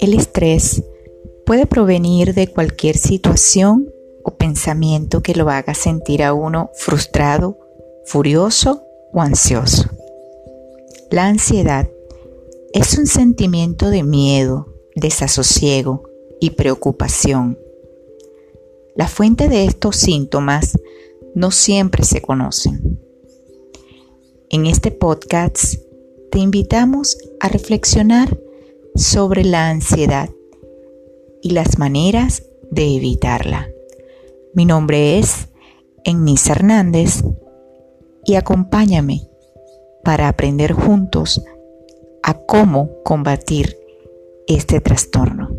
El estrés puede provenir de cualquier situación o pensamiento que lo haga sentir a uno frustrado, furioso o ansioso. La ansiedad es un sentimiento de miedo, desasosiego y preocupación. La fuente de estos síntomas no siempre se conocen. En este podcast te invitamos a reflexionar sobre la ansiedad y las maneras de evitarla. Mi nombre es Ennis Hernández y acompáñame para aprender juntos a cómo combatir este trastorno.